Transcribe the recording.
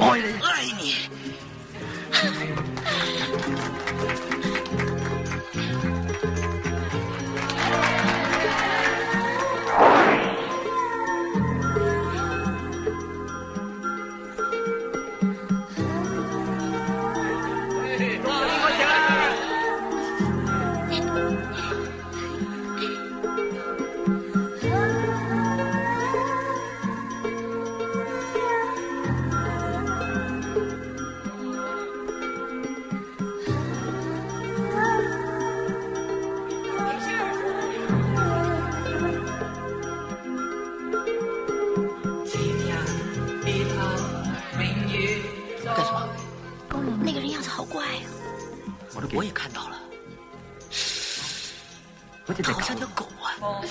我依爱你。干什么？那个人样子好怪啊！我的我也看到了，好像条狗啊！